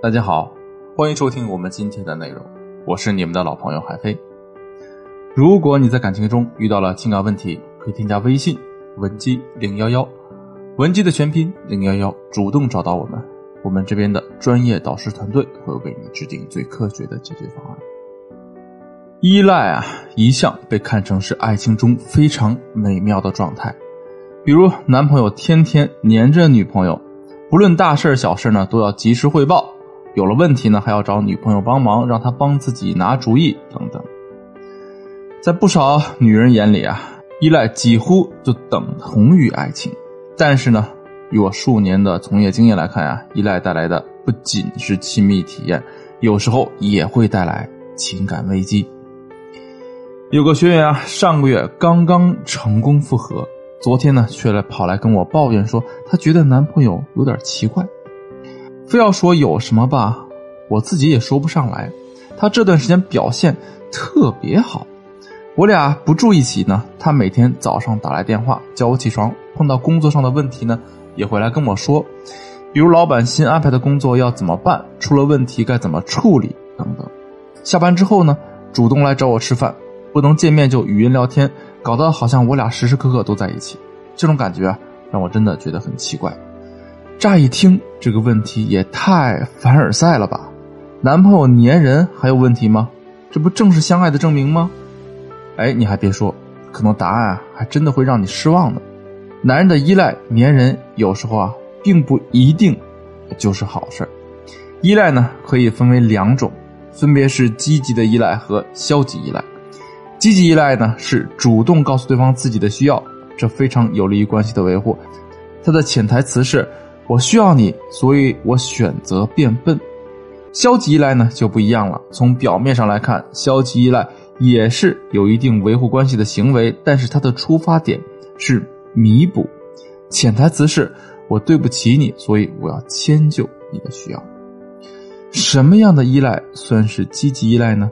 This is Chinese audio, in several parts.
大家好，欢迎收听我们今天的内容，我是你们的老朋友海飞。如果你在感情中遇到了情感问题，可以添加微信文姬零幺幺，文姬的全拼零幺幺，主动找到我们，我们这边的专业导师团队会为你制定最科学的解决方案。依赖啊，一向被看成是爱情中非常美妙的状态，比如男朋友天天黏着女朋友，不论大事小事呢都要及时汇报。有了问题呢，还要找女朋友帮忙，让她帮自己拿主意等等。在不少女人眼里啊，依赖几乎就等同于爱情。但是呢，以我数年的从业经验来看啊，依赖带来的不仅是亲密体验，有时候也会带来情感危机。有个学员啊，上个月刚刚成功复合，昨天呢，却来跑来跟我抱怨说，她觉得男朋友有点奇怪。非要说有什么吧，我自己也说不上来。他这段时间表现特别好，我俩不住一起呢。他每天早上打来电话叫我起床，碰到工作上的问题呢，也会来跟我说，比如老板新安排的工作要怎么办，出了问题该怎么处理等等。下班之后呢，主动来找我吃饭，不能见面就语音聊天，搞得好像我俩时时刻刻都在一起。这种感觉啊，让我真的觉得很奇怪。乍一听这个问题也太凡尔赛了吧？男朋友粘人还有问题吗？这不正是相爱的证明吗？哎，你还别说，可能答案还真的会让你失望的。男人的依赖粘人有时候啊并不一定就是好事依赖呢可以分为两种，分别是积极的依赖和消极依赖。积极依赖呢是主动告诉对方自己的需要，这非常有利于关系的维护。它的潜台词是。我需要你，所以我选择变笨。消极依赖呢就不一样了。从表面上来看，消极依赖也是有一定维护关系的行为，但是它的出发点是弥补，潜台词是我对不起你，所以我要迁就你的需要。什么样的依赖算是积极依赖呢？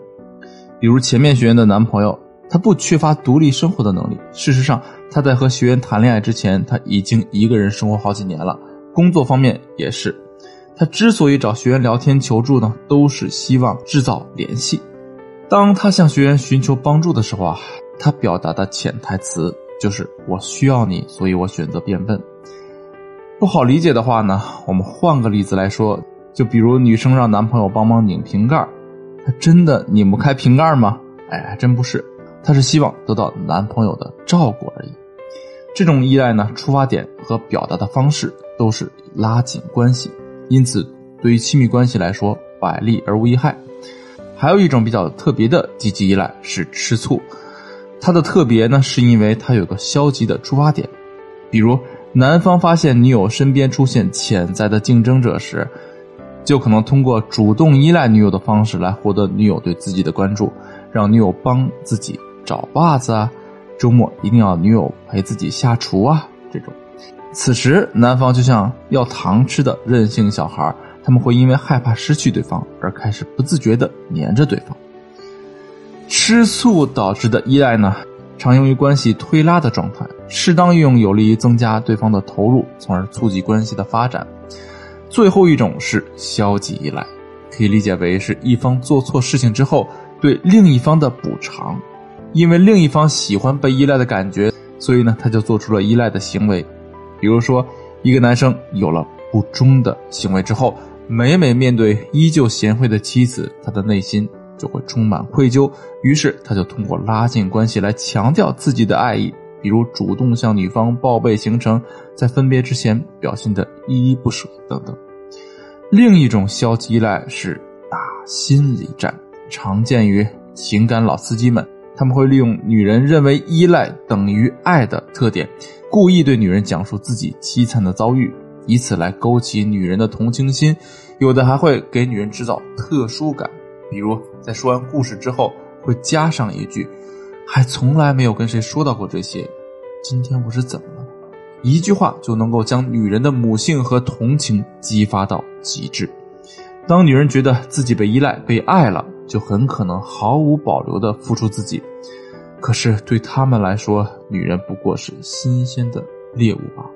比如前面学员的男朋友，他不缺乏独立生活的能力。事实上，他在和学员谈恋爱之前，他已经一个人生活好几年了。工作方面也是，他之所以找学员聊天求助呢，都是希望制造联系。当他向学员寻求帮助的时候啊，他表达的潜台词就是“我需要你，所以我选择变笨”。不好理解的话呢，我们换个例子来说，就比如女生让男朋友帮忙拧瓶盖，她真的拧不开瓶盖吗？哎，还真不是，她是希望得到男朋友的照顾而已。这种依赖呢，出发点和表达的方式。都是拉紧关系，因此对于亲密关系来说，百利而无一害。还有一种比较特别的积极依赖是吃醋，它的特别呢，是因为它有个消极的出发点。比如男方发现女友身边出现潜在的竞争者时，就可能通过主动依赖女友的方式来获得女友对自己的关注，让女友帮自己找袜子啊，周末一定要女友陪自己下厨啊，这种。此时，男方就像要糖吃的任性小孩，他们会因为害怕失去对方而开始不自觉的黏着对方。吃醋导致的依赖呢，常用于关系推拉的状态，适当运用有利于增加对方的投入，从而促进关系的发展。最后一种是消极依赖，可以理解为是一方做错事情之后对另一方的补偿，因为另一方喜欢被依赖的感觉，所以呢，他就做出了依赖的行为。比如说，一个男生有了不忠的行为之后，每每面对依旧贤惠的妻子，他的内心就会充满愧疚。于是，他就通过拉近关系来强调自己的爱意，比如主动向女方报备行程，在分别之前表现的依依不舍等等。另一种消极依赖是打心理战，常见于情感老司机们。他们会利用女人认为依赖等于爱的特点，故意对女人讲述自己凄惨的遭遇，以此来勾起女人的同情心。有的还会给女人制造特殊感，比如在说完故事之后会加上一句：“还从来没有跟谁说到过这些，今天我是怎么了？”一句话就能够将女人的母性和同情激发到极致。当女人觉得自己被依赖、被爱了。就很可能毫无保留的付出自己，可是对他们来说，女人不过是新鲜的猎物罢了。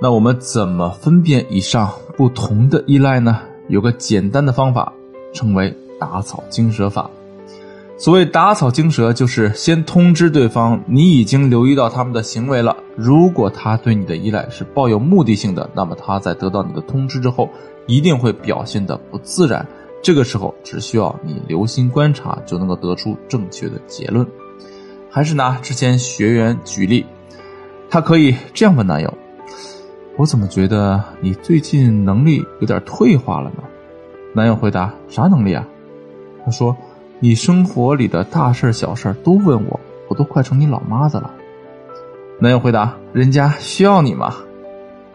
那我们怎么分辨以上不同的依赖呢？有个简单的方法，称为打草惊蛇法。所谓打草惊蛇，就是先通知对方你已经留意到他们的行为了。如果他对你的依赖是抱有目的性的，那么他在得到你的通知之后，一定会表现的不自然。这个时候只需要你留心观察，就能够得出正确的结论。还是拿之前学员举例，他可以这样问男友：“我怎么觉得你最近能力有点退化了呢？”男友回答：“啥能力啊？”他说。你生活里的大事小事都问我，我都快成你老妈子了。男友回答：“人家需要你吗？”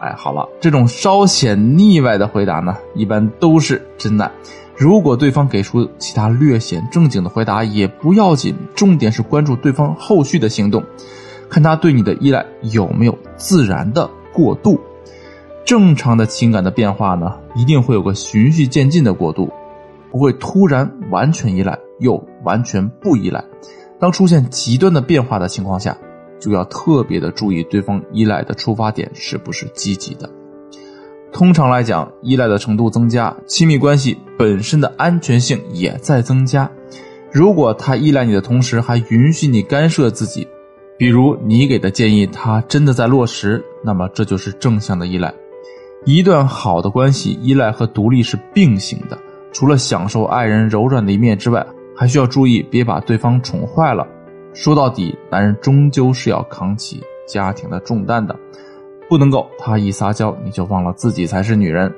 哎，好了，这种稍显腻歪的回答呢，一般都是真爱。如果对方给出其他略显正经的回答也不要紧，重点是关注对方后续的行动，看他对你的依赖有没有自然的过渡。正常的情感的变化呢，一定会有个循序渐进的过渡，不会突然完全依赖。又完全不依赖。当出现极端的变化的情况下，就要特别的注意对方依赖的出发点是不是积极的。通常来讲，依赖的程度增加，亲密关系本身的安全性也在增加。如果他依赖你的同时还允许你干涉自己，比如你给的建议他真的在落实，那么这就是正向的依赖。一段好的关系，依赖和独立是并行的。除了享受爱人柔软的一面之外，还需要注意，别把对方宠坏了。说到底，男人终究是要扛起家庭的重担的，不能够他一撒娇你就忘了自己才是女人。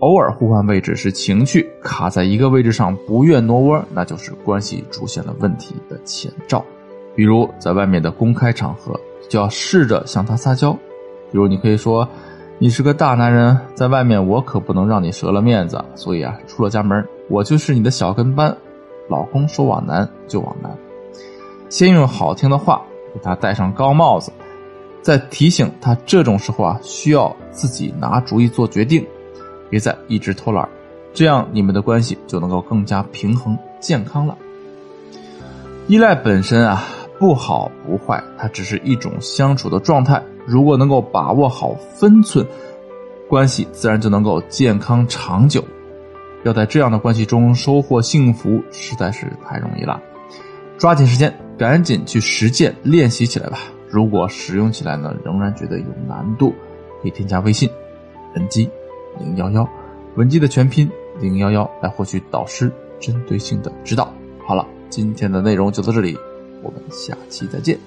偶尔互换位置是情趣，卡在一个位置上不愿挪窝，那就是关系出现了问题的前兆。比如在外面的公开场合，就要试着向他撒娇。比如你可以说：“你是个大男人，在外面我可不能让你折了面子，所以啊，出了家门我就是你的小跟班。”老公说往南就往南，先用好听的话给他戴上高帽子，在提醒他这种时候啊需要自己拿主意做决定，别再一直偷懒，这样你们的关系就能够更加平衡健康了。依赖本身啊不好不坏，它只是一种相处的状态，如果能够把握好分寸，关系自然就能够健康长久。要在这样的关系中收获幸福，实在是太容易了。抓紧时间，赶紧去实践练习起来吧。如果使用起来呢，仍然觉得有难度，可以添加微信文姬零幺幺，文姬的全拼零幺幺，来获取导师针对性的指导。好了，今天的内容就到这里，我们下期再见。